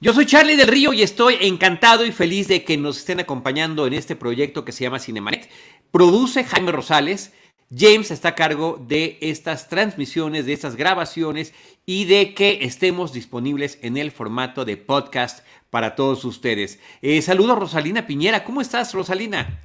Yo soy Charlie del Río y estoy encantado y feliz de que nos estén acompañando en este proyecto que se llama Cinemanet. Produce Jaime Rosales. James está a cargo de estas transmisiones, de estas grabaciones y de que estemos disponibles en el formato de podcast para todos ustedes. Eh, saludo a Rosalina Piñera. ¿Cómo estás, Rosalina?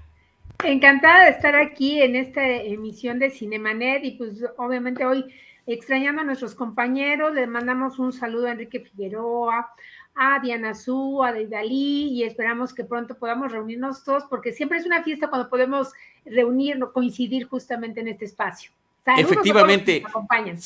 Encantada de estar aquí en esta emisión de Cinemanet y pues obviamente hoy extrañando a nuestros compañeros, les mandamos un saludo a Enrique Figueroa, a Diana Su, a Deidali y esperamos que pronto podamos reunirnos todos porque siempre es una fiesta cuando podemos reunirnos, coincidir justamente en este espacio. Saludos Efectivamente. A acompañan.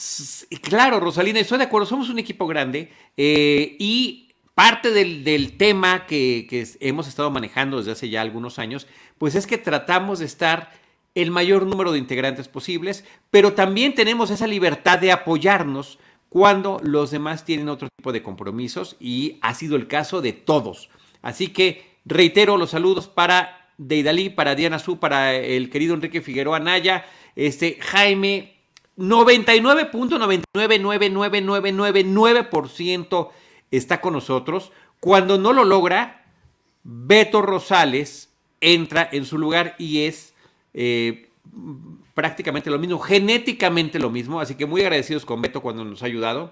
Claro, Rosalina, estoy de acuerdo, somos un equipo grande eh, y parte del, tema que, que hemos estado manejando desde hace ya algunos años, pues es que tratamos de estar el mayor número de integrantes posibles, pero también tenemos esa libertad de apoyarnos cuando los demás tienen otro tipo de compromisos y ha sido el caso de todos. Así que reitero los saludos para Deidali, para Diana Su, para el querido Enrique Figueroa Naya, este Jaime, 99.9999999% está con nosotros. Cuando no lo logra, Beto Rosales entra en su lugar y es eh, prácticamente lo mismo, genéticamente lo mismo, así que muy agradecidos con Beto cuando nos ha ayudado.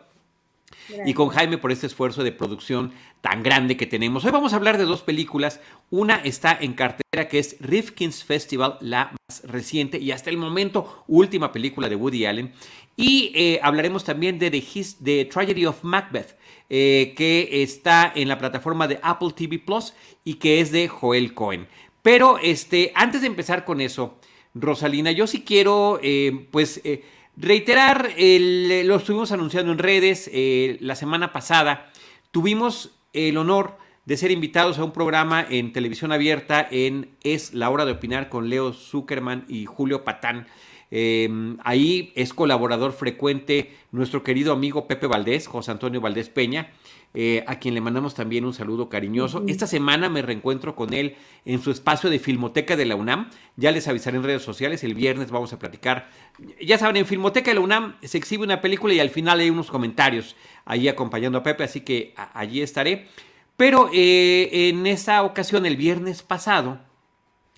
Y con Jaime por este esfuerzo de producción tan grande que tenemos. Hoy vamos a hablar de dos películas. Una está en cartera que es Rifkin's Festival, la más reciente y hasta el momento última película de Woody Allen. Y eh, hablaremos también de The, Tragedy of Macbeth, eh, que está en la plataforma de Apple TV Plus y que es de Joel Cohen. Pero este, antes de empezar con eso, Rosalina. Yo sí quiero, eh, pues, eh, reiterar, lo estuvimos anunciando en redes eh, la semana pasada. Tuvimos el honor de ser invitados a un programa en televisión abierta en Es la hora de opinar con Leo Zuckerman y Julio Patán. Ahí es colaborador frecuente nuestro querido amigo Pepe Valdés, José Antonio Valdés Peña. Eh, a quien le mandamos también un saludo cariñoso. Esta semana me reencuentro con él en su espacio de Filmoteca de la UNAM. Ya les avisaré en redes sociales, el viernes vamos a platicar. Ya saben, en Filmoteca de la UNAM se exhibe una película y al final hay unos comentarios ahí acompañando a Pepe, así que allí estaré. Pero eh, en esa ocasión, el viernes pasado,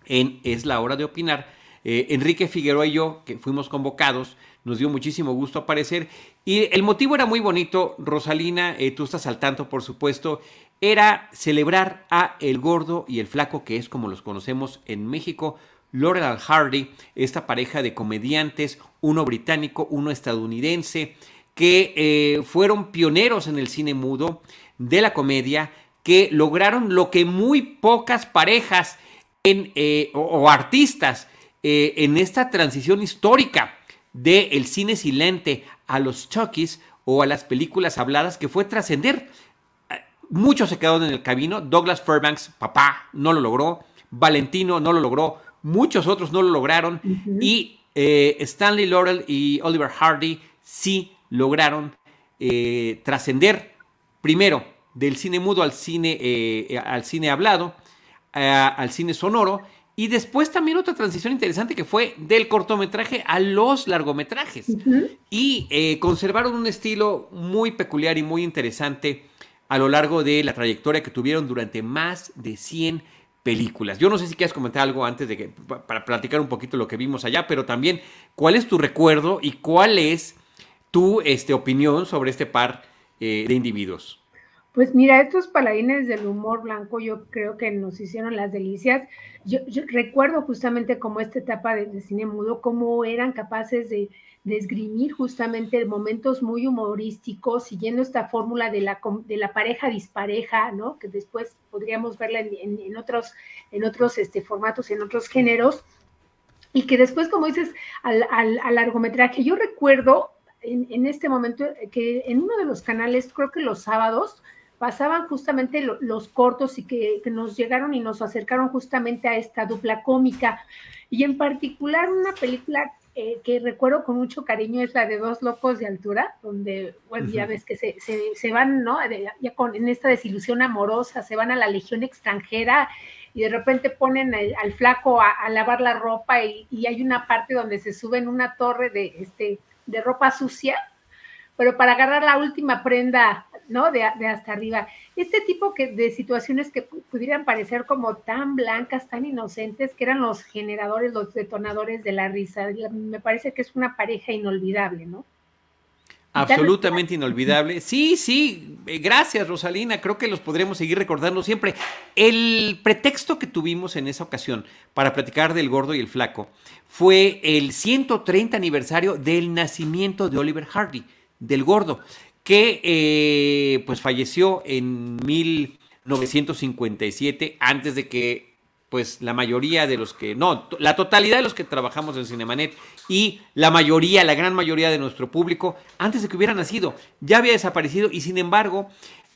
en Es la hora de opinar, eh, Enrique Figueroa y yo, que fuimos convocados, nos dio muchísimo gusto aparecer. Y el motivo era muy bonito, Rosalina, eh, tú estás al tanto, por supuesto, era celebrar a el gordo y el flaco, que es como los conocemos en México, Laurel Hardy, esta pareja de comediantes, uno británico, uno estadounidense, que eh, fueron pioneros en el cine mudo de la comedia, que lograron lo que muy pocas parejas en, eh, o, artistas en esta transición histórica del el cine silente a los Chuckies o a las películas habladas que fue trascender. Muchos se quedaron en el camino. Douglas Fairbanks, papá, no lo logró. Valentino no lo logró. Muchos otros no lo lograron. Y eh, Stanley Laurel y Oliver Hardy sí lograron eh, trascender primero del cine mudo al cine, eh, al cine hablado, al cine sonoro y después también otra transición interesante que fue del cortometraje a los largometrajes. Y eh, conservaron un estilo muy peculiar y muy interesante a lo largo de la trayectoria que tuvieron durante más de 100 películas. Yo no sé si quieres comentar algo antes de que, para platicar un poquito lo que vimos allá, pero también cuál es tu recuerdo y cuál es tu este, opinión sobre este par eh, de individuos. Pues mira, estos paladines del humor blanco yo creo que nos hicieron las delicias. Yo, recuerdo justamente como esta etapa de, cine mudo, cómo eran capaces de, esgrimir justamente momentos muy humorísticos, siguiendo esta fórmula de la, de la pareja dispareja, ¿no? Que después podríamos verla en, otros, en otros este, formatos, en otros géneros. Y que después, como dices, al, al largometraje, yo recuerdo en, en, este momento que en uno de los canales, creo que los sábados, pasaban justamente los cortos y que, nos llegaron y nos acercaron justamente a esta dupla cómica. Y en particular una película eh, que recuerdo con mucho cariño es la de Dos Locos de Altura, donde, bueno, ya ves que se, se, van, ¿no? ya con, en esta desilusión amorosa, se van a la legión extranjera y de repente ponen al, flaco a, lavar la ropa y, y, hay una parte donde se suben una torre de, este, de ropa sucia, pero para agarrar la última prenda ¿no? De, hasta arriba. Este tipo que, de situaciones que pudieran parecer como tan blancas, tan inocentes, que eran los generadores, los detonadores de la risa. Me parece que es una pareja inolvidable, ¿no? Absolutamente inolvidable. Sí, sí, eh, gracias Rosalina, creo que los podremos seguir recordando siempre. El pretexto que tuvimos en esa ocasión para platicar del gordo y el flaco fue el 130 aniversario del nacimiento de Oliver Hardy, del gordo que eh, pues falleció en 1957, antes de que pues la mayoría de los que, no, la totalidad de los que trabajamos en Cinemanet y la mayoría, la gran mayoría de nuestro público, antes de que hubiera nacido, ya había desaparecido y sin embargo,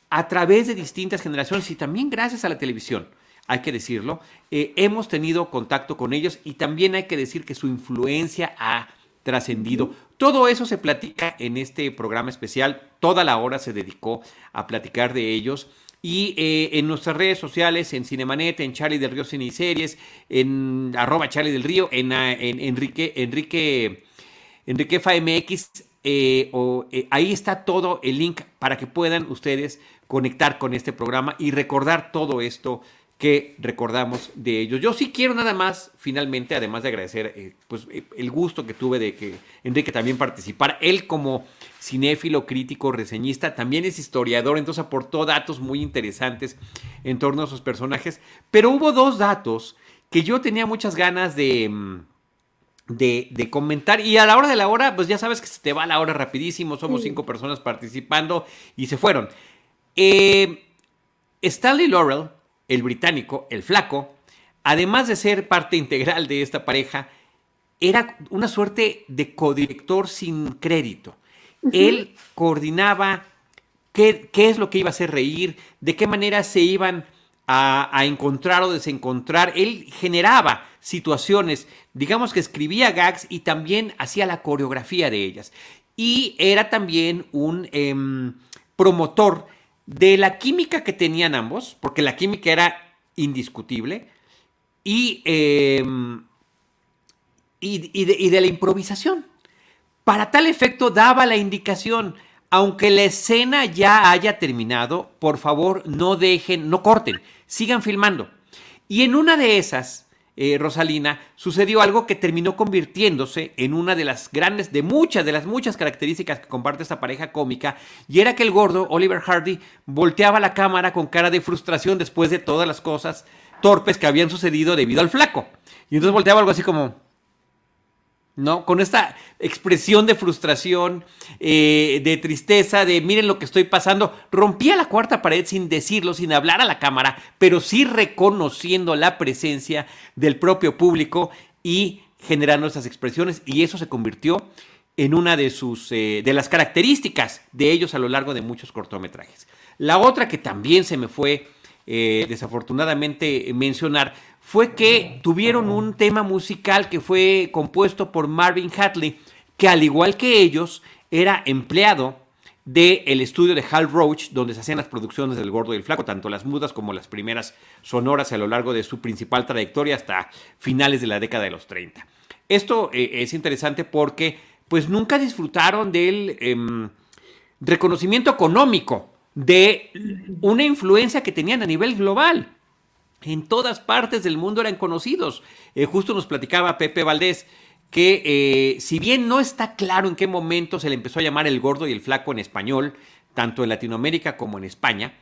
a través de distintas generaciones y también gracias a la televisión, hay que decirlo, eh, hemos tenido contacto con ellos y también hay que decir que su influencia ha trascendido. Todo eso se platica en este programa especial. Toda la hora se dedicó a platicar de ellos. Y eh, en nuestras redes sociales, en Cinemanet, en Charlie del Río Cine Series, en arroba Charlie del Río, en, ah, Enrique, Enrique, Enrique FMX, eh, eh, ahí está todo el link para que puedan ustedes conectar con este programa y recordar todo esto que recordamos de ellos. Yo sí quiero nada más, finalmente, además de agradecer eh, pues, eh, el gusto que tuve de que Enrique también participara. Él como cinéfilo, crítico, reseñista, también es historiador, entonces aportó datos muy interesantes en torno a sus personajes. Pero hubo dos datos que yo tenía muchas ganas de... Mm, de, comentar. Y a la hora de la hora, pues ya sabes que se te va la hora rapidísimo. Somos cinco personas participando y se fueron. Eh, Stanley Laurel el británico, el flaco, además de ser parte integral de esta pareja, era una suerte de codirector sin crédito. Él coordinaba qué, es lo que iba a hacer reír, de qué manera se iban a, a, encontrar o desencontrar. Él generaba situaciones, digamos que escribía gags y también hacía la coreografía de ellas. Y era también un em, promotor de la química que tenían ambos, porque la química era indiscutible, y, em, y, de, y, de, la improvisación. Para tal efecto daba la indicación, aunque la escena ya haya terminado, por favor no dejen, no corten, sigan filmando. Y en una de esas, eh, Rosalina, sucedió algo que terminó convirtiéndose en una de las grandes, de muchas, de las muchas características que comparte esta pareja cómica, y era que el gordo, Oliver Hardy, volteaba la cámara con cara de frustración después de todas las cosas torpes que habían sucedido debido al flaco. Y entonces volteaba algo así como, ¿no? Con esta expresión de frustración, eh, de tristeza, de miren lo que estoy pasando. Rompía la cuarta pared sin decirlo, sin hablar a la cámara, pero sí reconociendo la presencia del propio público y generando esas expresiones. Y eso se convirtió en una de sus eh, de las características de ellos a lo largo de muchos cortometrajes. La otra que también se me fue eh, desafortunadamente mencionar fue que tuvieron un tema musical que fue compuesto por Marvin Hatley, que al igual que ellos era empleado del estudio de Hal Roach, donde se hacían las producciones del Gordo y el Flaco, tanto las mudas como las primeras sonoras a lo largo de su principal trayectoria hasta finales de la década de los 30. Esto eh, es interesante porque pues nunca disfrutaron del em, reconocimiento económico de una influencia que tenían a nivel global en todas partes del mundo eran conocidos. Eh, justo nos platicaba Pepe Valdés que eh, si bien no está claro en qué momento se le empezó a llamar el gordo y el flaco en español, tanto en Latinoamérica como en España,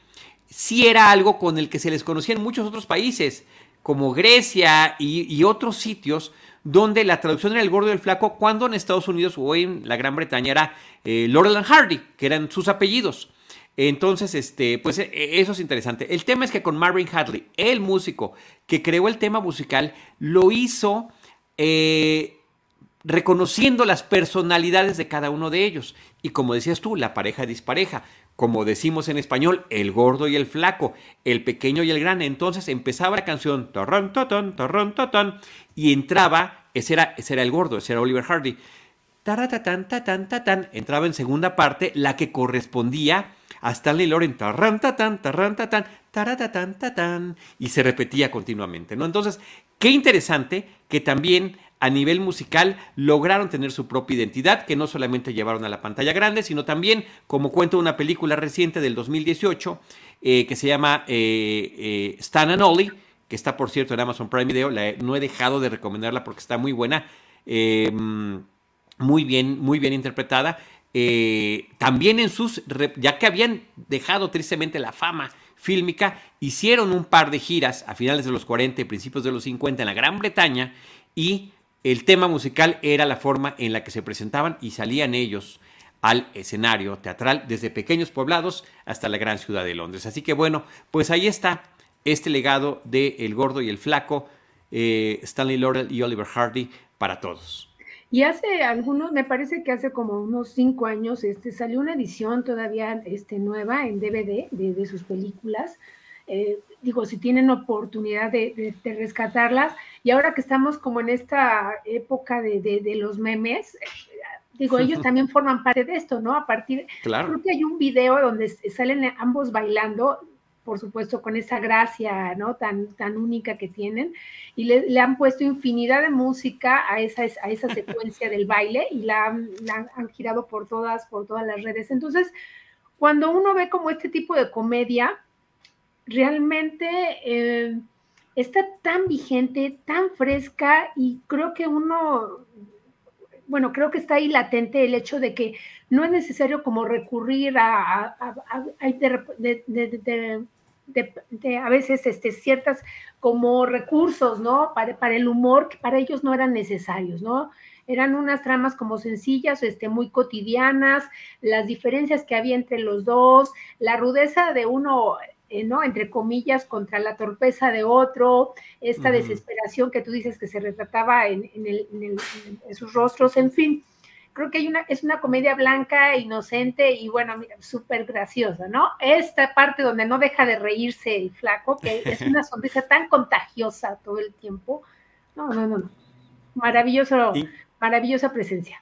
sí era algo con el que se les conocía en muchos otros países, como Grecia y, otros sitios, donde la traducción era el gordo y el flaco, cuando en Estados Unidos o en la Gran Bretaña era eh, Laurel and Hardy, que eran sus apellidos. Entonces, este, pues e, e, eso es interesante. El tema es que con Marvin Hadley, el músico que creó el tema musical, lo hizo eh, reconociendo las personalidades de cada uno de ellos. Y como decías tú, la pareja dispareja. como decimos en español, el gordo y el flaco, el pequeño y el grande. Entonces empezaba la canción, torrón, totón, torrón, totón, y entraba, ese era, ese era el gordo, ese era Oliver Hardy. Taratatán, tatán, tatán, entraba en segunda parte, la que correspondía a Stanley Loren, tarran, tatán, tarran, tatán, y se repetía continuamente, ¿no? Entonces, qué interesante que también a nivel musical lograron tener su propia identidad, que no solamente llevaron a la pantalla grande, sino también, como cuenta una película reciente del 2018, eh, que se llama eh, eh, Stan and Ollie, que está, por cierto, en Amazon Prime Video. no he dejado de recomendarla porque está muy buena, muy bien, muy bien interpretada. También en sus, ya que habían dejado tristemente la fama fílmica, hicieron un par de giras a finales de los 40 y principios de los 50 en la Gran Bretaña y el tema musical era la forma en la que se presentaban y salían ellos al escenario teatral desde pequeños poblados hasta la gran ciudad de Londres. Así que bueno, pues ahí está este legado de El Gordo y el Flaco, eh, Stanley Laurel y Oliver Hardy para todos. Y hace algunos, me parece que hace como unos cinco años, este, salió una edición todavía este, nueva en DVD de, sus películas. Eh, digo, si tienen oportunidad de, rescatarlas, y ahora que estamos como en esta época de, los memes, digo, ellos también forman parte de esto, ¿no? A partir, claro. creo que hay un video donde salen ambos bailando, por supuesto, con esa gracia, ¿no? Tan, tan única que tienen, y le, han puesto infinidad de música a esa, a esa secuencia del baile y la, han girado por todas, por todas las redes. Entonces, cuando uno ve como este tipo de comedia, realmente eh, está tan vigente, tan fresca y creo que uno, bueno, creo que está ahí latente el hecho de que no es necesario como recurrir a, a, a veces este, ciertas como recursos, ¿no? Para, para, el humor que para ellos no eran necesarios, ¿no? Eran unas tramas como sencillas, este, muy cotidianas, las diferencias que había entre los dos, la rudeza de uno eh, ¿no? Entre comillas, contra la torpeza de otro, esta desesperación que tú dices que se retrataba en, sus rostros, en fin. Creo que hay una, es una comedia blanca, inocente y bueno, mira, súper graciosa, ¿no? Esta parte donde no deja de reírse el flaco, que es una sonrisa tan contagiosa todo el tiempo. No, no, no, no. Maravilloso, maravillosa presencia.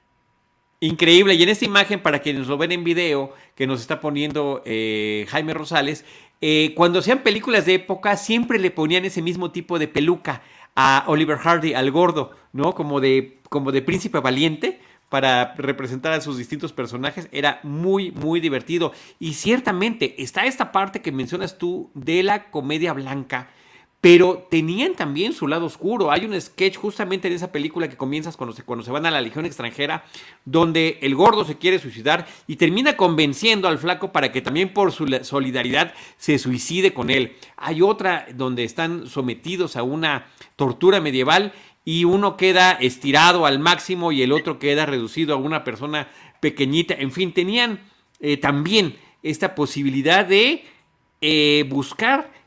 Increíble. Y en esta imagen, para quienes lo ven en video, que nos está poniendo eh, Jaime Rosales, eh, cuando hacían películas de época, siempre le ponían ese mismo tipo de peluca a Oliver Hardy, al gordo, ¿no? Como de, como de príncipe valiente para representar a sus distintos personajes. Era muy, muy divertido. Y ciertamente está esta parte que mencionas tú de la comedia blanca pero tenían también su lado oscuro. Hay un sketch justamente en esa película que comienzas cuando se, cuando se van a la Legión extranjera, donde el gordo se quiere suicidar y termina convenciendo al flaco para que también por su solidaridad se suicide con él. Hay otra donde están sometidos a una tortura medieval y uno queda estirado al máximo y el otro queda reducido a una persona pequeñita. En fin, tenían eh, también esta posibilidad de eh, buscar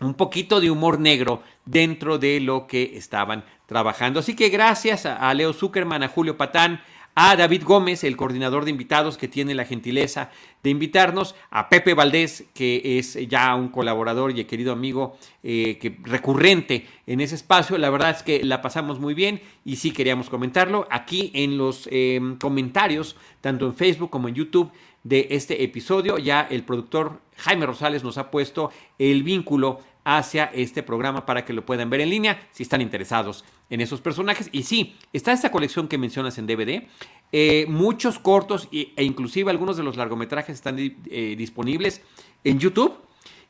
un poquito de humor negro dentro de lo que estaban trabajando. Así que gracias a Leo Zuckerman, a Julio Patán, a David Gómez, el coordinador de invitados que tiene la gentileza de invitarnos, a Pepe Valdés, que es ya un colaborador y querido amigo eh, que, recurrente en ese espacio. La verdad es que la pasamos muy bien y sí queríamos comentarlo. Aquí en los eh, comentarios, tanto en Facebook como en YouTube, de este episodio. Ya el productor Jaime Rosales nos ha puesto el vínculo hacia este programa para que lo puedan ver en línea si están interesados en esos personajes. Y sí, está esta colección que mencionas en DVD. Eh, muchos cortos e inclusive algunos de los largometrajes están eh, disponibles en YouTube.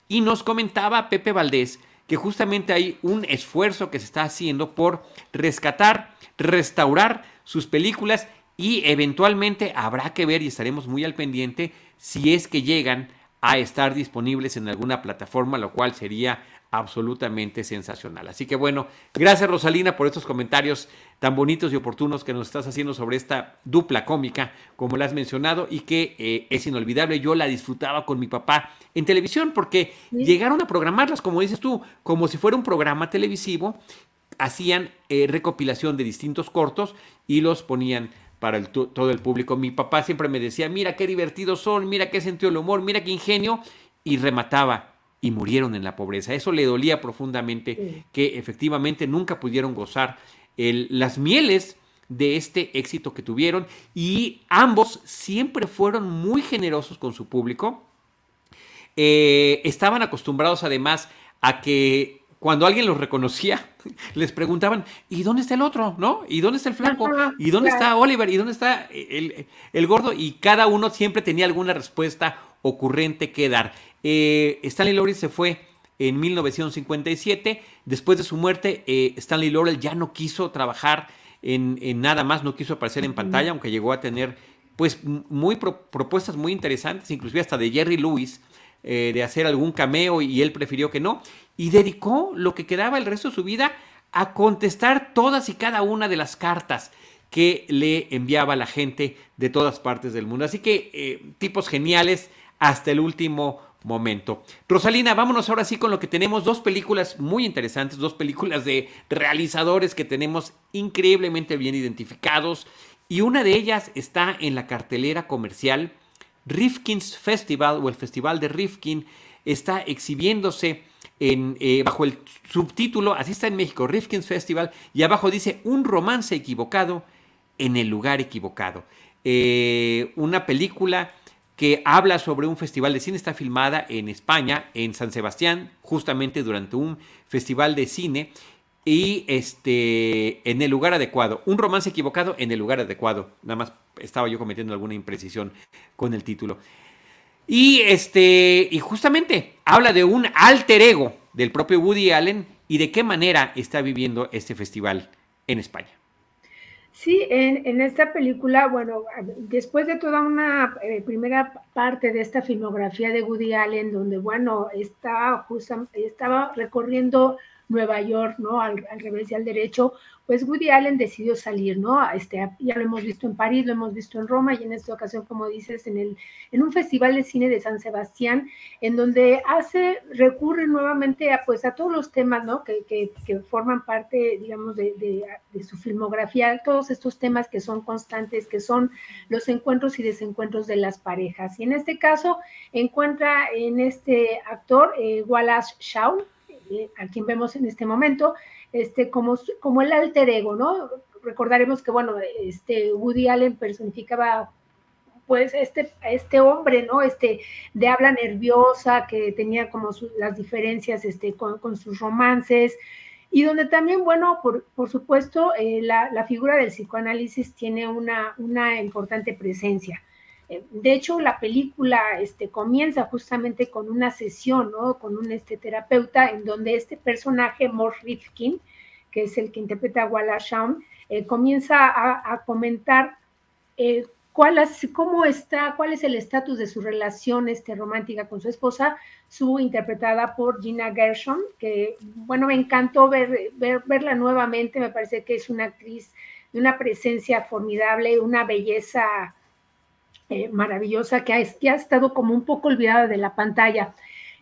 Y nos comentaba Pepe Valdés que justamente hay un esfuerzo que se está haciendo por rescatar, restaurar sus películas y eventualmente habrá que ver y estaremos muy al pendiente si es que llegan a estar disponibles en alguna plataforma, lo cual sería absolutamente sensacional. Así que bueno, gracias Rosalina por estos comentarios tan bonitos y oportunos que nos estás haciendo sobre esta dupla cómica, como la has mencionado, y que eh, es inolvidable. Yo la disfrutaba con mi papá en televisión porque llegaron a programarlas, como dices tú, como si fuera un programa televisivo, hacían eh, recopilación de distintos cortos y los ponían para todo el público. Mi papá siempre me decía, mira qué divertidos son, mira qué sentido del humor, mira qué ingenio, y remataba, y murieron en la pobreza. Eso le dolía profundamente que efectivamente nunca pudieron gozar las mieles de este éxito que tuvieron y ambos siempre fueron muy generosos con su público. Eh, estaban acostumbrados además a que cuando alguien los reconocía, les preguntaban, ¿y dónde está el otro? ¿No? ¿Y dónde está el flanco? ¿Y dónde está Oliver? ¿Y dónde está el, gordo? Y cada uno siempre tenía alguna respuesta ocurrente que dar. Eh, Stanley Laurel se fue en 1957. Después de su muerte, eh, Stanley Laurel ya no quiso trabajar en, nada más, no quiso aparecer en pantalla, aunque llegó a tener pues muy propuestas muy interesantes, inclusive hasta de Jerry Lewis, eh, de hacer algún cameo y él prefirió que no y dedicó lo que quedaba el resto de su vida a contestar todas y cada una de las cartas que le enviaba la gente de todas partes del mundo. Así que tipos geniales hasta el último momento. Rosalina, vámonos ahora sí con lo que tenemos, dos películas muy interesantes, dos películas de realizadores que tenemos increíblemente bien identificados y una de ellas está en la cartelera comercial. Rifkin's Festival o el Festival de Rifkin está exhibiéndose eh, bajo el subtítulo, así está en México, Rifkin's Festival, y abajo dice Un romance equivocado en el lugar equivocado. Eh, una película que habla sobre un festival de cine, está filmada en España, en San Sebastián, justamente durante un festival de cine, y este, en el lugar adecuado. Un romance equivocado en el lugar adecuado. Nada más estaba yo cometiendo alguna imprecisión con el título. Y este, y justamente habla de un alter ego del propio Woody Allen y de qué manera está viviendo este festival en España. Sí, en, esta película, bueno, después de toda una eh, primera parte de esta filmografía de Woody Allen, donde, bueno, estaba, estaba recorriendo Nueva York, ¿no? Al, revés y al derecho, pues Woody Allen decidió salir, ¿no? Este, ya lo hemos visto en París, lo hemos visto en Roma y en esta ocasión, como dices, en, el, en un festival de cine de San Sebastián, en donde hace, recurre nuevamente a, pues, a todos los temas, ¿no? Que, que, que forman parte, digamos, de, de, de, su filmografía, todos estos temas que son constantes, que son los encuentros y desencuentros de las parejas. Y en este caso, encuentra en este actor, eh, Wallace Shaw, eh, a quien vemos en este momento, este, como, como el alter ego, ¿no? Recordaremos que, bueno, este Woody Allen personificaba pues este, este hombre, ¿no? Este de habla nerviosa, que tenía como las diferencias este, con, sus romances, y donde también, bueno, por, por supuesto, eh, la, la, figura del psicoanálisis tiene una, una importante presencia. Eh, de hecho, la película este, comienza justamente con una sesión, ¿no? Con un este, terapeuta en donde este personaje, Morse Rifkin, que es el que interpreta a Wallace Shawn, eh, comienza a, comentar eh, cuál cómo está, cuál es el estatus de su relación este, romántica con su esposa, su interpretada por Gina Gershon, que, bueno, me encantó ver, verla nuevamente, me parece que es una actriz de una presencia formidable, una belleza eh, maravillosa que ha, ha, estado como un poco olvidada de la pantalla.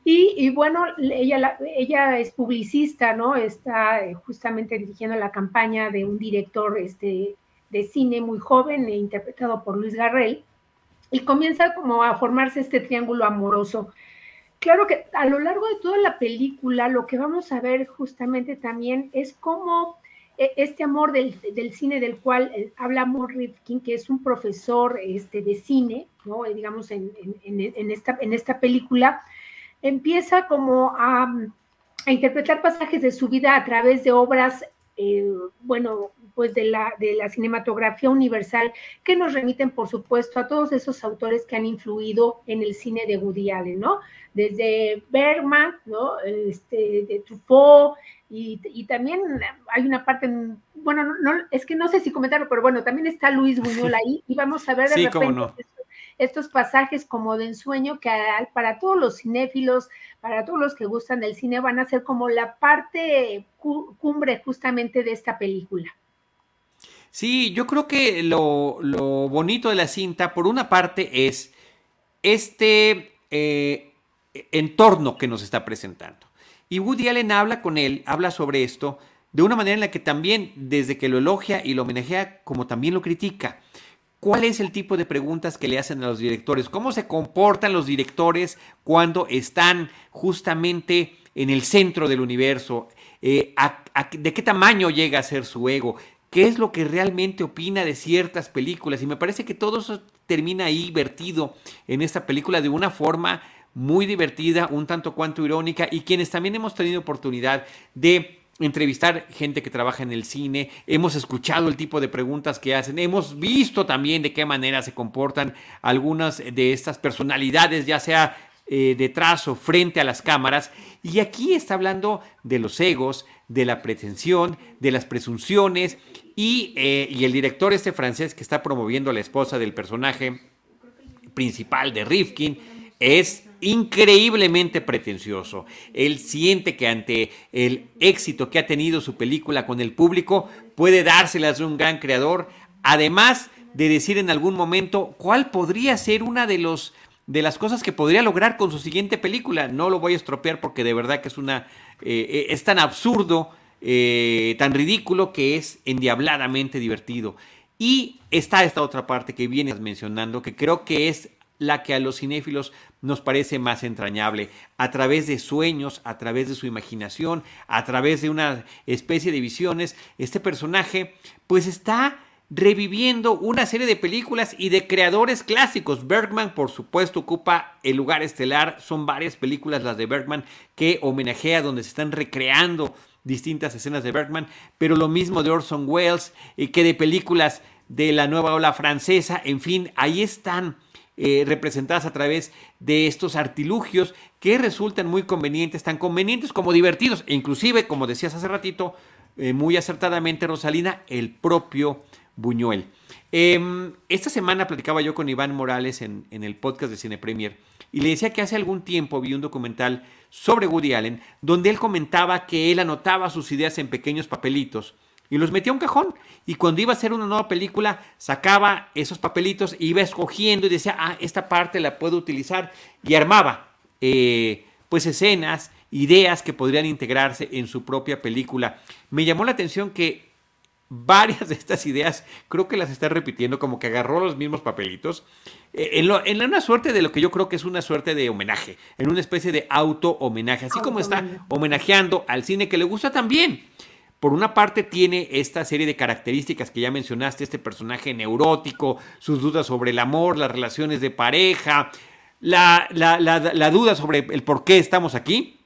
Y, bueno, ella, ella es publicista, ¿no? Está eh, justamente dirigiendo la campaña de un director este, de cine muy joven, e interpretado por Luis Garrel, y comienza como a formarse este triángulo amoroso. Claro que a lo largo de toda la película lo que vamos a ver justamente también es cómo este amor del, cine del cual eh, habla Rifkin, que es un profesor este, de cine, ¿no? Eh, digamos, en, esta, en esta película, empieza como a, interpretar pasajes de su vida a través de obras, eh, bueno, pues de la, de la cinematografía universal, que nos remiten, por supuesto, a todos esos autores que han influido en el cine de Woody Allen, ¿no? Desde Bergman, ¿no? Este, de Truffaut, y, también hay una parte, bueno, no, es que no sé si comentarlo, pero bueno, también está Luis Buñuel ahí y vamos a ver de repente estos, pasajes como de ensueño que para todos los cinéfilos, para todos los que gustan del cine, van a ser como la parte cumbre justamente de esta película. Sí, yo creo que lo, bonito de la cinta, por una parte, es este eh, entorno que nos está presentando. Y Woody Allen habla con él, habla sobre esto, de una manera en la que también, desde que lo elogia y lo homenajea, como también lo critica. ¿Cuál es el tipo de preguntas que le hacen a los directores? ¿Cómo se comportan los directores cuando están justamente en el centro del universo? Eh, ¿De qué tamaño llega a ser su ego? ¿Qué es lo que realmente opina de ciertas películas? Y me parece que todo eso termina ahí vertido en esta película de una forma muy divertida, un tanto cuanto irónica, y quienes también hemos tenido oportunidad de entrevistar gente que trabaja en el cine, hemos escuchado el tipo de preguntas que hacen, hemos visto también de qué manera se comportan algunas de estas personalidades, ya sea eh, detrás o frente a las cámaras, y aquí está hablando de los egos, de la pretensión, de las presunciones, y, eh, y el director este francés que está promoviendo a la esposa del personaje principal de Rifkin, es increíblemente pretencioso. Él siente que ante el éxito que ha tenido su película con el público, puede dárselas de un gran creador, además de decir en algún momento cuál podría ser una de los de las cosas que podría lograr con su siguiente película. No lo voy a estropear porque de verdad que es una eh, eh, es tan absurdo, eh, tan ridículo que es endiabladamente divertido. Y está esta otra parte que vienes mencionando, que creo que es la que a los cinéfilos nos parece más entrañable, a través de sueños, a través de su imaginación, a través de una especie de visiones, este personaje pues está reviviendo una serie de películas y de creadores clásicos. Bergman, por supuesto, ocupa el lugar estelar. Son varias películas las de Bergman que homenajea donde se están recreando distintas escenas de Bergman, pero lo mismo de Orson Welles, eh, que de películas de la nueva ola francesa, en fin, ahí están eh, representadas a través de estos artilugios que resultan muy convenientes, tan convenientes como divertidos, e inclusive, como decías hace ratito, eh, muy acertadamente, Rosalina, el propio Buñuel. Em, esta semana platicaba yo con Iván Morales en, en, el podcast de Cine Premier y le decía que hace algún tiempo vi un documental sobre Woody Allen donde él comentaba que él anotaba sus ideas en pequeños papelitos y los metía a un cajón. Y cuando iba a hacer una nueva película, sacaba esos papelitos, iba escogiendo y decía, ah, esta parte la puedo utilizar. Y armaba, eh, pues, escenas, ideas que podrían integrarse en su propia película. Me llamó la atención que varias de estas ideas creo que las está repitiendo, como que agarró los mismos papelitos, eh, en, en, una suerte de lo que yo creo que es una suerte de homenaje, en una especie de auto-homenaje, así como está homenajeando al cine que le gusta también. Por una parte tiene esta serie de características que ya mencionaste, este personaje neurótico, sus dudas sobre el amor, las relaciones de pareja, la, duda sobre el por qué estamos aquí,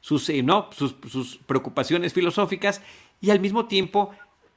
sus, eh, ¿no? sus, preocupaciones filosóficas y al mismo tiempo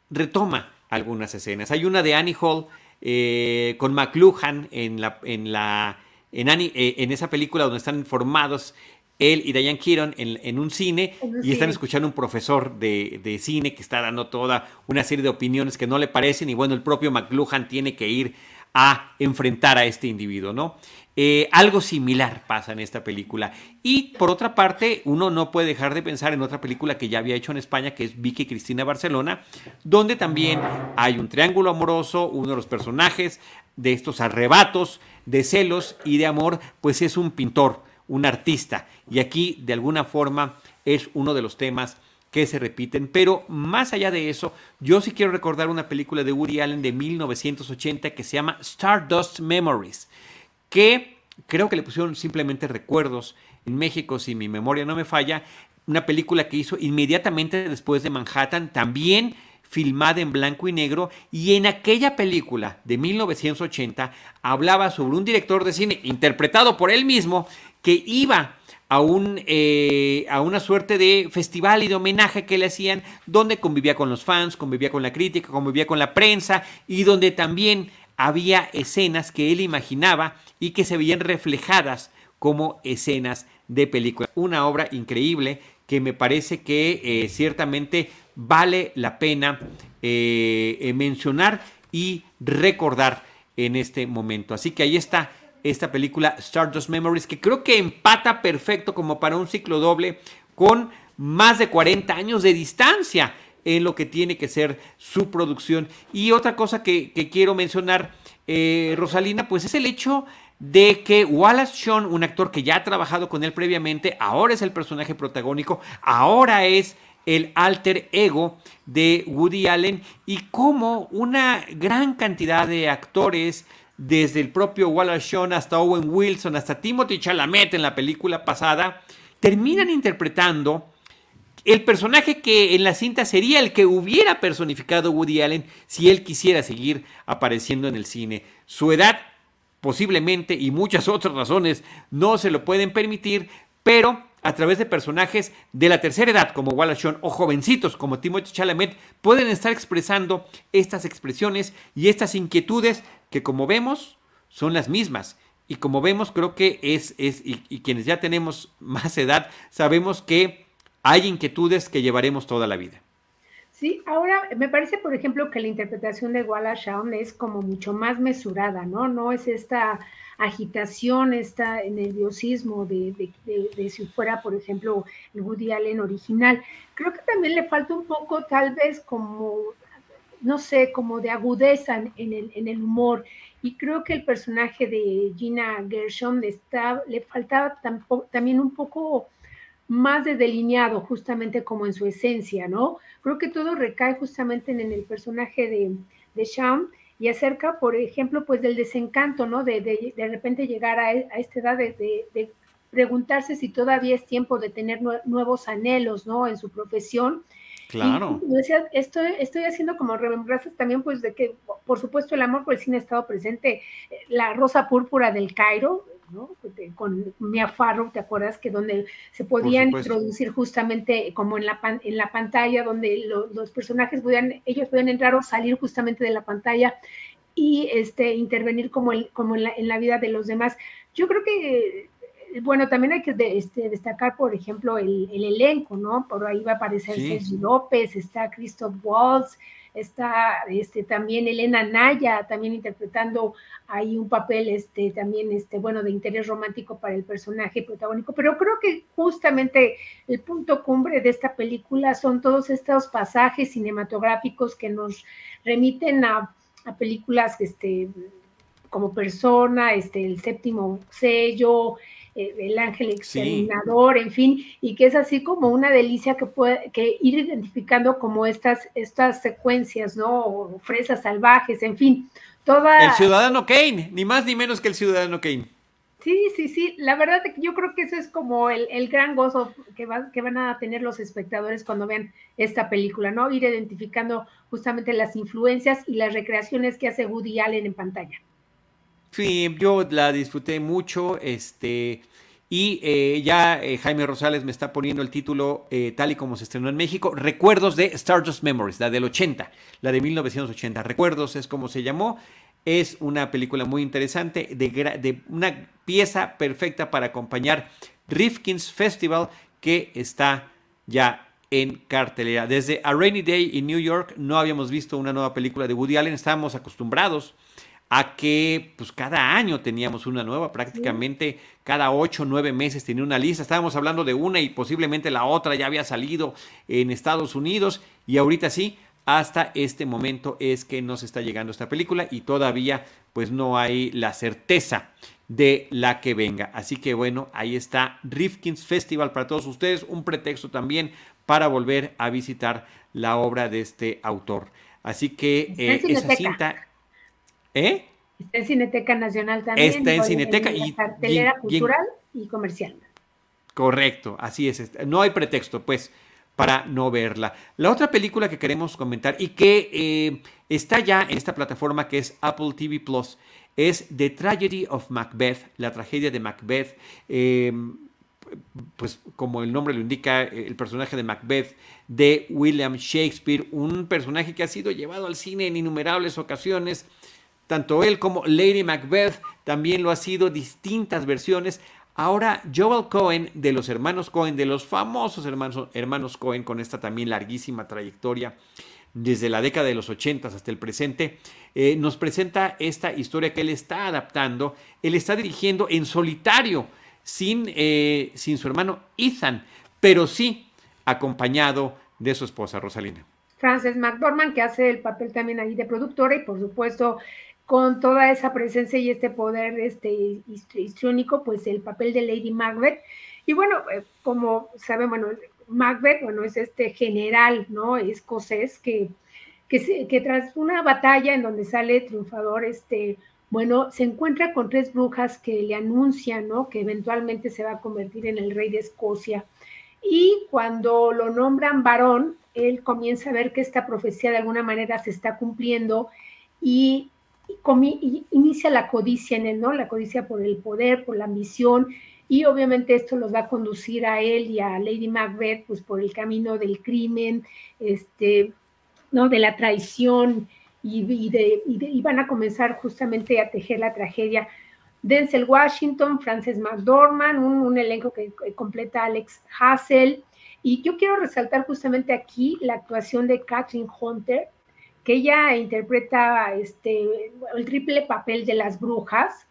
retoma algunas escenas. Hay una de Annie Hall eh, con McLuhan en, la, en, la, en, eh, en esa película donde están formados él y Diane Keaton en, un cine y están escuchando un profesor de, cine que está dando toda una serie de opiniones que no le parecen y bueno, el propio McLuhan tiene que ir a enfrentar a este individuo, ¿no? Eh, algo similar pasa en esta película. Y por otra parte, uno no puede dejar de pensar en otra película que ya había hecho en España, que es Vicky Cristina Barcelona, donde también hay un triángulo amoroso, uno de los personajes de estos arrebatos de celos y de amor, pues es un pintor un artista. Y aquí, de alguna forma, es uno de los temas que se repiten. Pero más allá de eso, yo sí quiero recordar una película de Woody Allen de 1980 que se llama Stardust Memories, que creo que le pusieron simplemente recuerdos en México, si mi memoria no me falla, una película que hizo inmediatamente después de Manhattan, también filmada en blanco y negro, y en aquella película de 1980 hablaba sobre un director de cine interpretado por él mismo que iba a, un, eh, a una suerte de festival y de homenaje que le hacían, donde convivía con los fans, convivía con la crítica, convivía con la prensa y donde también había escenas que él imaginaba y que se veían reflejadas como escenas de película. Una obra increíble que me parece que eh, ciertamente vale la pena eh, mencionar y recordar en este momento. Así que ahí está esta película Stardust Memories, que creo que empata perfecto como para un ciclo doble con más de 40 años de distancia en lo que tiene que ser su producción. Y otra cosa que, quiero mencionar, eh, Rosalina, pues es el hecho de que Wallace Shawn, un actor que ya ha trabajado con él previamente, ahora es el personaje protagónico, ahora es el alter ego de Woody Allen y cómo una gran cantidad de actores, desde el propio Wallace Shawn hasta Owen Wilson, hasta Timothy Chalamet en la película pasada, terminan interpretando el personaje que en la cinta sería el que hubiera personificado Woody Allen si él quisiera seguir apareciendo en el cine. Su edad posiblemente y muchas otras razones no se lo pueden permitir, pero a través de personajes de la tercera edad como Wallace Shawn o jovencitos como Timothy Chalamet pueden estar expresando estas expresiones y estas inquietudes que como vemos son las mismas. Y como vemos creo que es, es y, quienes ya tenemos más edad sabemos que hay inquietudes que llevaremos toda la vida. Sí, ahora me parece, por ejemplo, que la interpretación de Wallace Shawn es como mucho más mesurada, ¿no? No es esta agitación, este nerviosismo de, de, si fuera, por ejemplo, el Woody Allen original. Creo que también le falta un poco, tal vez, como, no sé, como de agudeza en el, en el humor. Y creo que el personaje de Gina Gershon le, faltaba también un poco más de delineado, justamente como en su esencia, ¿no? Creo que todo recae justamente en, el personaje de, de Sham y acerca, por ejemplo, pues del desencanto, ¿no? De, de, repente llegar a, esta edad de, preguntarse si todavía es tiempo de tener nuevos anhelos, ¿no? En su profesión. Claro. Y, decía, estoy, estoy haciendo como remembranzas también, pues, de que, por supuesto, el amor por el cine ha estado presente. La rosa púrpura del Cairo, con Mia Farrow, ¿te acuerdas? Que donde se podían introducir justamente como en la, en la pantalla, donde los personajes podían, ellos podían entrar o salir justamente de la pantalla y este, intervenir como, el, como en, la, vida de los demás. Yo creo que, bueno, también hay que este, destacar, por ejemplo, el, elenco, ¿no? Por ahí va a aparecer Sergio López, está Christoph Waltz, está este, también Elena Naya, también interpretando ahí un papel este, también, este, bueno, de interés romántico para el personaje protagónico, pero creo que justamente el punto cumbre de esta película son todos estos pasajes cinematográficos que nos remiten a, películas este, como persona, este, el séptimo sello, eh, el ángel exterminador, en fin, y que es así como una delicia que puede que ir identificando como estas, estas secuencias, ¿no? fresas salvajes, en fin, toda... El ciudadano Kane, ni más ni menos que el ciudadano Kane. Sí, sí, sí, la verdad yo creo que eso es como el, el gran gozo que, que van a tener los espectadores cuando vean esta película, ¿no? Ir identificando justamente las influencias y las recreaciones que hace Woody Allen en pantalla. Sí, yo la disfruté mucho, este, y eh, ya eh, Jaime Rosales me está poniendo el título eh, tal y como se estrenó en México, Recuerdos de Stardust Memories, la del 80, la de 1980. Recuerdos es como se llamó. Es una película muy interesante, de, una pieza perfecta para acompañar Rifkin's Festival que está ya en cartelera. Desde A Rainy Day in New York no habíamos visto una nueva película de Woody Allen, estábamos acostumbrados a que pues cada año teníamos una nueva, prácticamente cada ocho o nueve meses tenía una lista. Estábamos hablando de una y posiblemente la otra ya había salido en Estados Unidos y ahorita sí, hasta este momento es que nos está llegando esta película y todavía pues no hay la certeza de la que venga. Así que bueno, ahí está Rifkin's Festival para todos ustedes, un pretexto también para volver a visitar la obra de este autor. Así que eh, esa cinta ¿Eh? Está en Cineteca Nacional también. Está en Cineteca y. Cartelera cultural y comercial. Correcto, así es. No hay pretexto, pues, para no verla. La otra película que queremos comentar y que eh, está ya en esta plataforma que es Apple TV Plus es The Tragedy of Macbeth, la tragedia de Macbeth. Eh, pues como el nombre lo indica, el personaje de Macbeth de William Shakespeare, un personaje que ha sido llevado al cine en innumerables ocasiones tanto él como Lady Macbeth también lo ha sido, distintas versiones. Ahora Joel Cohen de los hermanos Cohen, de los famosos hermanos, hermanos Cohen con esta también larguísima trayectoria desde la década de los 80 hasta el presente, eh, nos presenta esta historia que él está adaptando. Él está dirigiendo en solitario, sin, eh, sin su hermano Ethan, pero sí acompañado de su esposa Rosalina. Frances McDormand, que hace el papel también ahí de productora y por supuesto con toda esa presencia y este poder este, histriónico, pues el papel de Lady Macbeth. Y bueno, eh, como saben, bueno, Macbeth, bueno, es este general, ¿no? Escocés que, que, que tras una batalla en donde sale triunfador, este, bueno, se encuentra con tres brujas que le anuncian, ¿no? Que eventualmente se va a convertir en el rey de Escocia. Y cuando lo nombran varón, él comienza a ver que esta profecía de alguna manera se está cumpliendo y, inicia la codicia en él, ¿no? La codicia por el poder, por la ambición, y obviamente esto los va a conducir a él y a Lady Macbeth, pues por el camino del crimen, este, ¿no? De la traición, y, de, y, van a comenzar justamente a tejer la tragedia. Denzel Washington, Frances McDormand, un, elenco que, completa Alex Hassel. Y yo quiero resaltar justamente aquí la actuación de Catherine Hunter, que ella interpreta este, el triple papel de las brujas.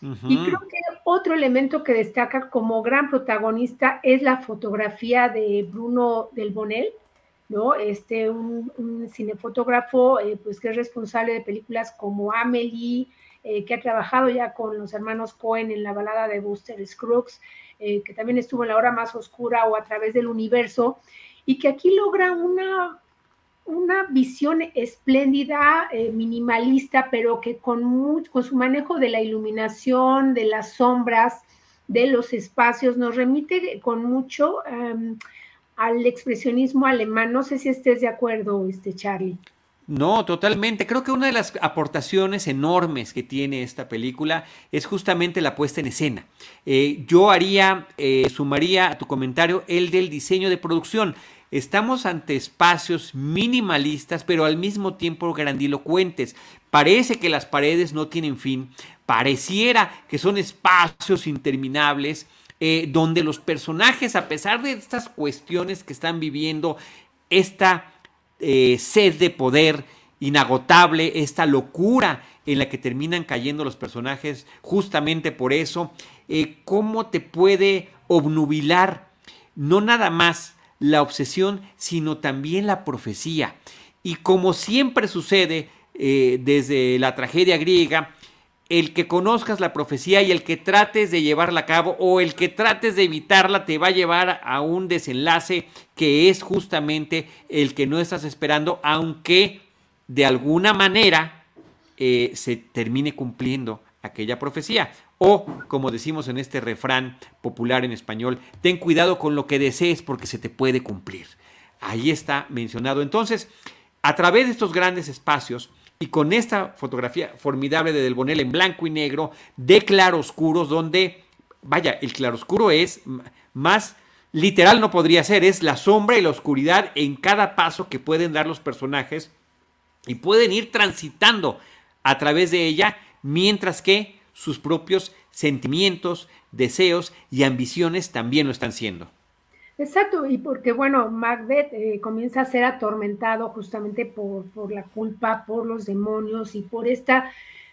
Y creo que otro elemento que destaca como gran protagonista es la fotografía de Bruno del Bonel, ¿no? Este, un, cinefotógrafo, eh, pues que es responsable de películas como Amelie, eh, que ha trabajado ya con los hermanos Cohen en la balada de Buster Scruggs, eh, que también estuvo en la hora más oscura o a través del universo, y que aquí logra una, una visión espléndida, minimalista, pero que con, con su manejo de la iluminación, de las sombras, de los espacios, nos remite con mucho em, al expresionismo alemán. No sé si estés de acuerdo, este Charlie. No, totalmente. Creo que una de las aportaciones enormes que tiene esta película es justamente la puesta en escena. Eh, yo haría, eh, sumaría a tu comentario el del diseño de producción. Estamos ante espacios minimalistas, pero al mismo tiempo grandilocuentes. Parece que las paredes no tienen fin. Pareciera que son espacios interminables eh, donde los personajes, a pesar de estas cuestiones que están viviendo, esta eh, sed de poder inagotable, esta locura en la que terminan cayendo los personajes, justamente por eso, eh, cómo te puede obnubilar no nada más la obsesión, sino también la profecía. Y como siempre sucede desde la tragedia griega, el que conozcas la profecía y el que trates de llevarla a cabo o el que trates de evitarla te va a llevar a un desenlace que es justamente el que no estás esperando, aunque de alguna manera eh, se termine cumpliendo aquella profecía. O, como decimos en este refrán popular en español, ten cuidado con lo que desees porque se te puede cumplir. Ahí está mencionado. Entonces, a través de estos grandes espacios, y con esta fotografía formidable de Del Bonel en blanco y negro, de claroscuros, donde, vaya, el claroscuro es más literal no podría ser, es la sombra y la oscuridad en cada paso que pueden dar los personajes y pueden ir transitando a través de ella, mientras que sus propios sentimientos, deseos y ambiciones también lo están siendo. Exacto, y porque, bueno, Macbeth eh, comienza a ser atormentado justamente por, por, la culpa, por los demonios y por esta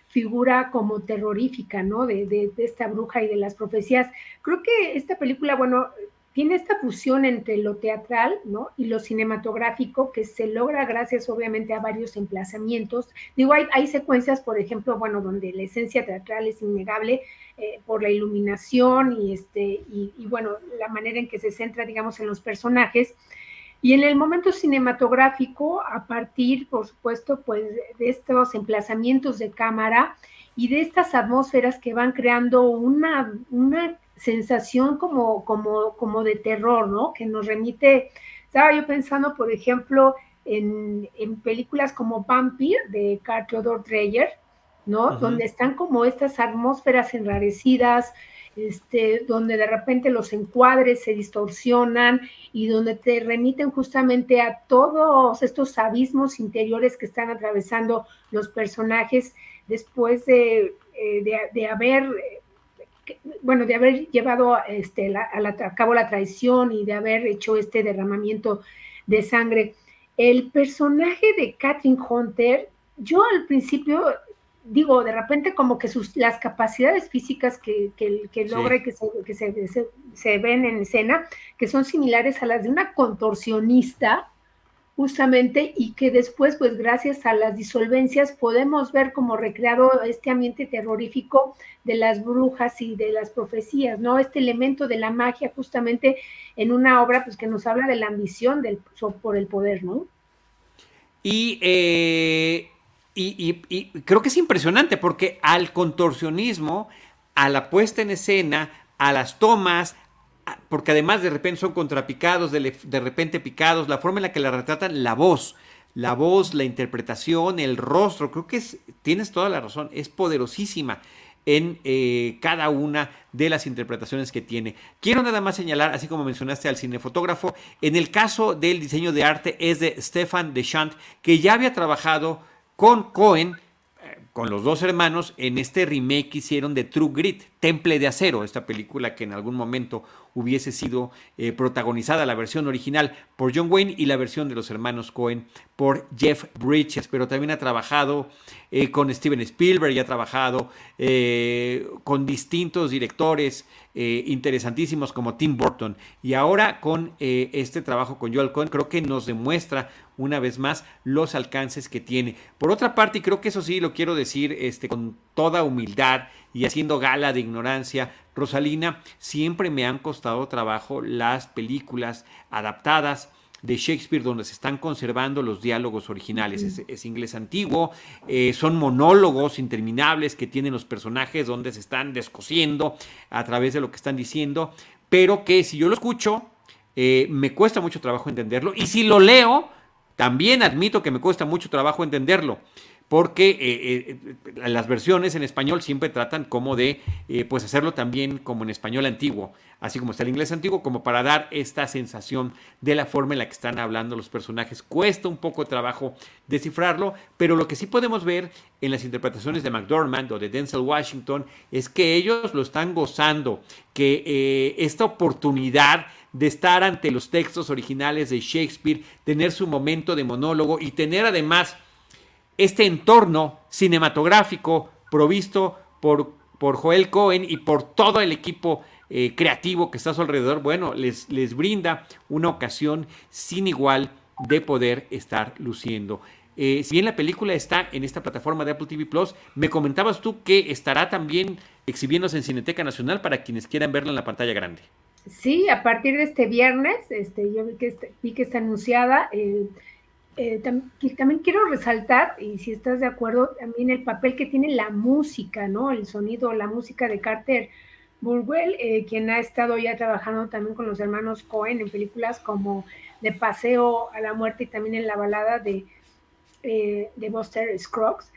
figura como terrorífica, ¿no? De, de, de, esta bruja y de las profecías. Creo que esta película, bueno, tiene esta fusión entre lo teatral ¿no? y lo cinematográfico que se logra gracias obviamente a varios emplazamientos. Digo, hay, hay secuencias, por ejemplo, bueno, donde la esencia teatral es innegable eh, por la iluminación y, este, y, bueno, la manera en que se centra, digamos, en los personajes. Y en el momento cinematográfico, a partir, por supuesto, pues de estos emplazamientos de cámara y de estas atmósferas que van creando una, una sensación como, como, como de terror, ¿no? Que nos remite, estaba yo pensando, por ejemplo, en, películas como Vampire de Carl Theodor Dreyer, ¿no? Donde están como estas atmósferas enrarecidas, este, donde de repente los encuadres se distorsionan y donde te remiten justamente a todos estos abismos interiores que están atravesando los personajes después de, eh, de haber bueno, de haber llevado este, a, cabo la traición y de haber hecho este derramamiento de sangre. El personaje de Catherine Hunter, yo al principio digo, de repente como que sus, las capacidades físicas que, que, logra y que, se, ven en escena, que son similares a las de una contorsionista, justamente y que después, pues gracias a las disolvencias, podemos ver como recreado este ambiente terrorífico de las brujas y de las profecías, ¿no? Este elemento de la magia justamente en una obra pues que nos habla de la ambición del, por el poder, ¿no? Y, eh, y, y creo que es impresionante porque al contorsionismo, a la puesta en escena, a las tomas, porque además de repente son contrapicados, de, de, repente picados, la forma en la que la retratan, la voz, la voz, la interpretación, el rostro, creo que es, tienes toda la razón, es poderosísima en eh, cada una de las interpretaciones que tiene. Quiero nada más señalar, así como mencionaste al cinefotógrafo, en el caso del diseño de arte es de Stefan Deschamps, que ya había trabajado con Cohen con los dos hermanos en este remake que hicieron de True Grit, Temple de Acero, esta película que en algún momento hubiese sido eh, protagonizada, la versión original por John Wayne y la versión de los hermanos Cohen por Jeff Bridges, pero también ha trabajado eh, con Steven Spielberg y ha trabajado eh, con distintos directores interesantísimos como Tim Burton. Y ahora con este trabajo con Joel Cohen creo que nos demuestra una vez más los alcances que tiene. Por otra parte, y creo que eso sí lo quiero decir este, con toda humildad y haciendo gala de ignorancia, Rosalina, siempre me han costado trabajo las películas adaptadas de Shakespeare donde se están conservando los diálogos originales. es, inglés antiguo, eh, son monólogos interminables que tienen los personajes donde se están descosiendo a través de lo que están diciendo, pero que si yo lo escucho, eh, me cuesta mucho trabajo entenderlo y si lo leo, también admito que me cuesta mucho trabajo entenderlo, porque eh, eh, las versiones en español siempre tratan como de eh, pues hacerlo también como en español antiguo, así como está el inglés antiguo, como para dar esta sensación de la forma en la que están hablando los personajes. Cuesta un poco de trabajo descifrarlo, pero lo que sí podemos ver en las interpretaciones de McDormand o de Denzel Washington es que ellos lo están gozando, que esta oportunidad de estar ante los textos originales de Shakespeare, tener su momento de monólogo y tener además este entorno cinematográfico provisto por, por Joel Cohen y por todo el equipo eh, creativo que está a su alrededor, bueno, les, les brinda una ocasión sin igual de poder estar luciendo. Eh, si bien la película está en esta plataforma de Apple TV Plus, me comentabas tú que estará también exhibiéndose en Cineteca Nacional para quienes quieran verla en la pantalla grande. Sí, a partir de este viernes, este, yo vi que, este, vi que está anunciada. Eh, eh, también quiero resaltar, y si estás de acuerdo, también el papel que tiene la música, ¿no? El sonido, la música de Carter Burwell, eh, quien ha estado ya trabajando también con los hermanos Cohen en películas como De Paseo a la Muerte y también en la balada de, de Buster Scruggs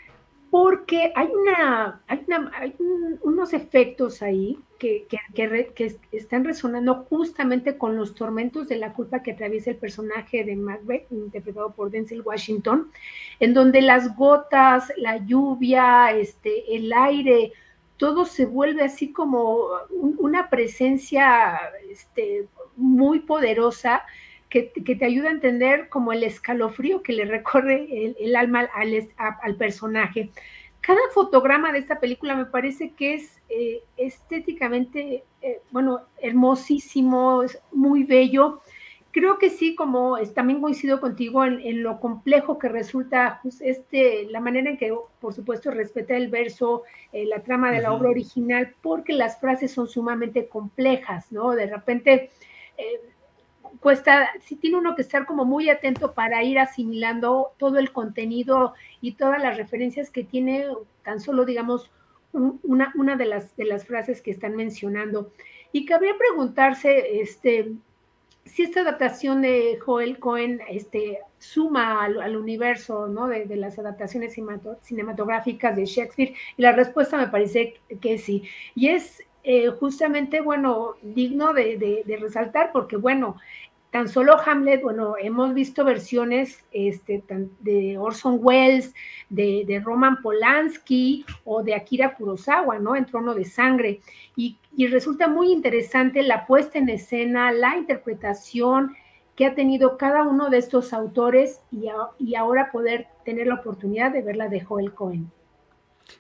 porque hay, una, hay, unos efectos ahí que, que, están resonando justamente con los tormentos de la culpa que atraviesa el personaje de Macbeth, interpretado por Denzel Washington, en donde las gotas, la lluvia, este, el aire, todo se vuelve así como una presencia este, muy poderosa que, te ayuda a entender como el escalofrío que le recorre el, alma al, personaje. Cada fotograma de esta película me parece que es eh, estéticamente, eh, bueno, hermosísimo, es muy bello. Creo que sí, como también coincido contigo en, lo complejo que resulta pues, este, la manera en que, por supuesto, respeta el verso, eh, la trama de la obra original, porque las frases son sumamente complejas, ¿no? De repente cuesta, sí tiene uno que estar como muy atento para ir asimilando todo el contenido y todas las referencias que tiene tan solo, digamos, una, una de, las, de las frases que están mencionando. Y cabría preguntarse, este, si esta adaptación de Joel Cohen este, suma al, universo ¿no? de, de, las adaptaciones cinematográficas de Shakespeare, y la respuesta me parece que sí. Y es eh, justamente, bueno, digno de, resaltar, porque, bueno, tan solo Hamlet, bueno, hemos visto versiones este, de Orson Welles, de, Roman Polanski o de Akira Kurosawa, ¿no? En Trono de Sangre. Y, resulta muy interesante la puesta en escena, la interpretación que ha tenido cada uno de estos autores y, y ahora poder tener la oportunidad de verla de Joel Cohen.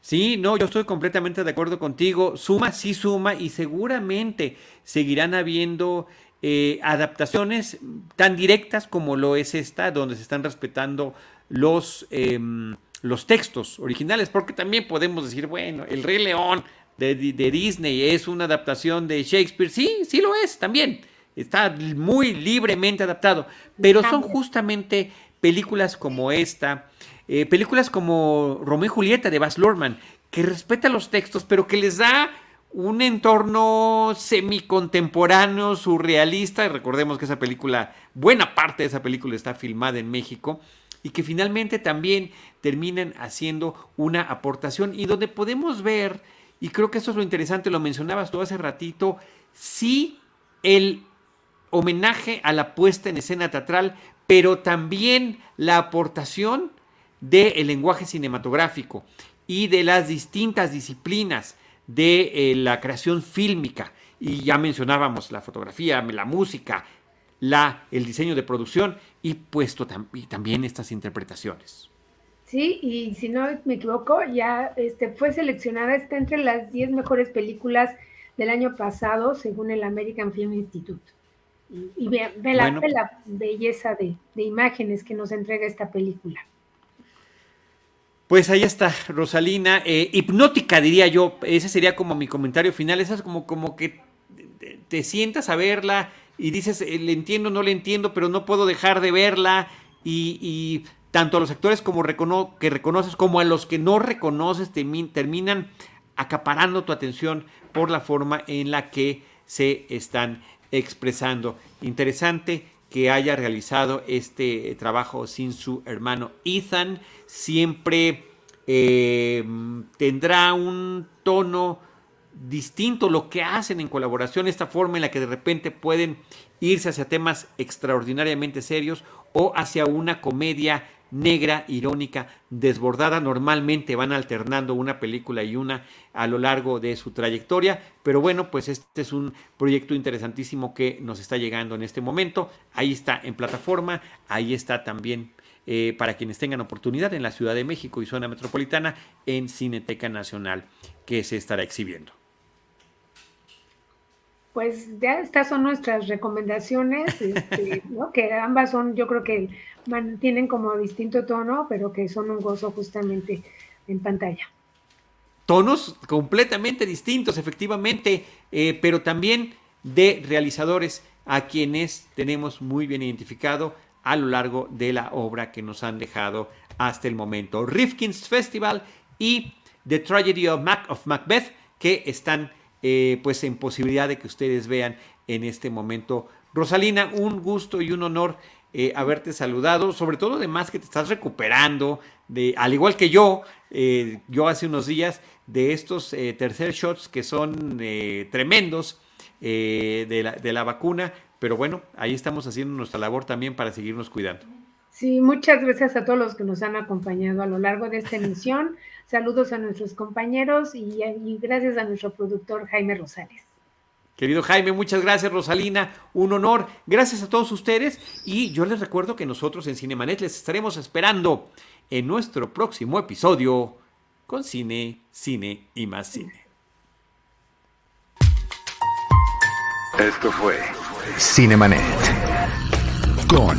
Sí, no, yo estoy completamente de acuerdo contigo. Suma, sí suma y seguramente seguirán habiendo eh, adaptaciones tan directas como lo es esta, donde se están respetando los, em, los textos originales, porque también podemos decir, bueno, El Rey León de, Disney es una adaptación de Shakespeare, sí, sí lo es también, está muy libremente adaptado, pero son justamente películas como esta, eh, películas como Romeo y Julieta de Baz Luhrmann, que respeta los textos, pero que les da un entorno semicontemporáneo, surrealista. Recordemos que esa película, buena parte de esa película está filmada en México y que finalmente también terminan haciendo una aportación y donde podemos ver, y creo que eso es lo interesante, lo mencionabas tú hace ratito, sí el homenaje a la puesta en escena teatral, pero también la aportación del lenguaje cinematográfico y de las distintas disciplinas de eh, la creación fílmica. Y ya mencionábamos la fotografía, la música, la, el diseño de producción y puesto y también estas interpretaciones. Sí, y si no me equivoco, ya este, fue seleccionada, está entre las 10 mejores películas del año pasado, según el American Film Institute. Y, ve, la, belleza de imágenes que nos entrega esta película. Pues ahí está, Rosalina. Eh, hipnótica, diría yo. Ese sería como mi comentario final. Esa es como, como que te sientas a verla y dices, eh, le entiendo, no le entiendo, pero no puedo dejar de verla. Y, tanto a los actores como que reconoces, como a los que no reconoces, terminan acaparando tu atención por la forma en la que se están expresando. Interesante que haya realizado este trabajo sin su hermano Ethan. Siempre eh, tendrá un tono distinto lo que hacen en colaboración, esta forma en la que de repente pueden irse hacia temas extraordinariamente serios o hacia una comedia negra, irónica, desbordada. Normalmente van alternando una película y una a lo largo de su trayectoria, pero bueno, pues este es un proyecto interesantísimo que nos está llegando en este momento. Ahí está en plataforma, ahí está también eh, para quienes tengan oportunidad en la Ciudad de México y zona metropolitana en Cineteca Nacional que se estará exhibiendo. Pues ya estas son nuestras recomendaciones, este, que ambas son, yo creo que mantienen como distinto tono, pero que son un gozo justamente en pantalla. Tonos completamente distintos, efectivamente, eh, pero también de realizadores a quienes tenemos muy bien identificado a lo largo de la obra que nos han dejado hasta el momento. Rifkin's Festival y The Tragedy of, of Macbeth, que están eh, pues en posibilidad de que ustedes vean en este momento. Rosalina, un gusto y un honor eh, haberte saludado, sobre todo además que te estás recuperando, de, al igual que yo, eh, yo hace unos días, de estos tercer shots que son tremendos de la, de la vacuna, pero bueno, ahí estamos haciendo nuestra labor también para seguirnos cuidando. Sí, muchas gracias a todos los que nos han acompañado a lo largo de esta emisión. Saludos a nuestros compañeros y, gracias a nuestro productor Jaime Rosales. Querido Jaime, muchas gracias Rosalina, un honor. Gracias a todos ustedes y yo les recuerdo que nosotros en Cinemanet les estaremos esperando en nuestro próximo episodio con cine, cine y más cine. Esto fue Cinemanet con